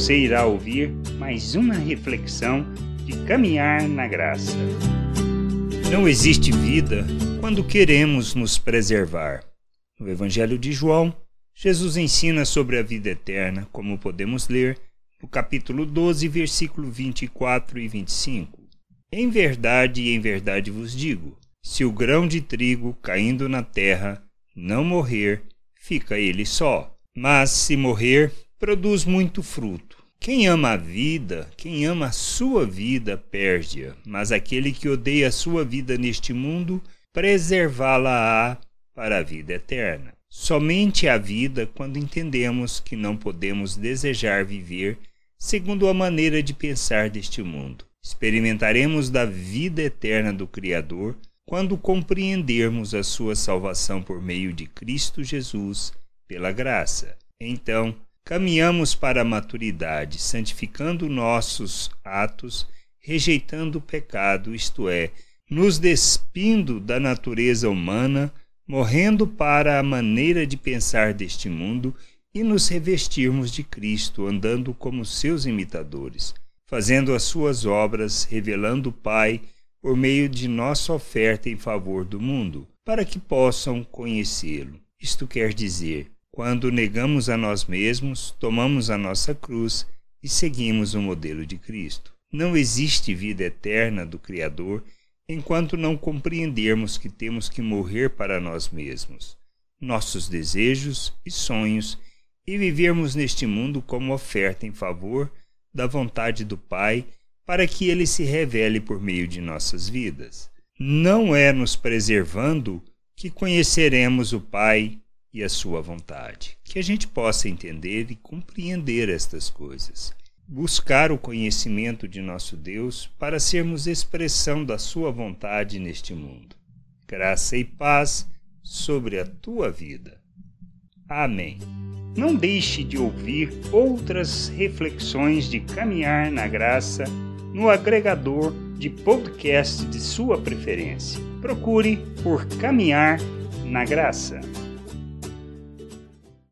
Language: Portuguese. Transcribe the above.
Você irá ouvir mais uma reflexão de caminhar na graça. Não existe vida quando queremos nos preservar. No Evangelho de João, Jesus ensina sobre a vida eterna, como podemos ler no capítulo 12, versículo 24 e 25. Em verdade, em verdade vos digo: se o grão de trigo caindo na terra não morrer, fica ele só. Mas se morrer, produz muito fruto. Quem ama a vida, quem ama a sua vida, perde-a, mas aquele que odeia a sua vida neste mundo, preservá-la-á para a vida eterna. Somente a vida quando entendemos que não podemos desejar viver segundo a maneira de pensar deste mundo. Experimentaremos da vida eterna do Criador quando compreendermos a sua salvação por meio de Cristo Jesus, pela graça. Então, caminhamos para a maturidade, santificando nossos atos, rejeitando o pecado, isto é, nos despindo da natureza humana morrendo para a maneira de pensar deste mundo e nos revestirmos de Cristo, andando como seus imitadores, fazendo as suas obras, revelando o Pai por meio de nossa oferta em favor do mundo, para que possam conhecê-lo. Isto quer dizer, quando negamos a nós mesmos, tomamos a nossa cruz e seguimos o modelo de Cristo. Não existe vida eterna do Criador enquanto não compreendermos que temos que morrer para nós mesmos, nossos desejos e sonhos e vivermos neste mundo como oferta em favor da vontade do Pai para que ele se revele por meio de nossas vidas. Não é nos preservando que conheceremos o Pai e a sua vontade. Que a gente possa entender e compreender estas coisas buscar o conhecimento de nosso Deus para sermos expressão da Sua vontade neste mundo. Graça e paz sobre a tua vida. Amém. Não deixe de ouvir outras reflexões de caminhar na graça no agregador de podcast de sua preferência. Procure por Caminhar na Graça.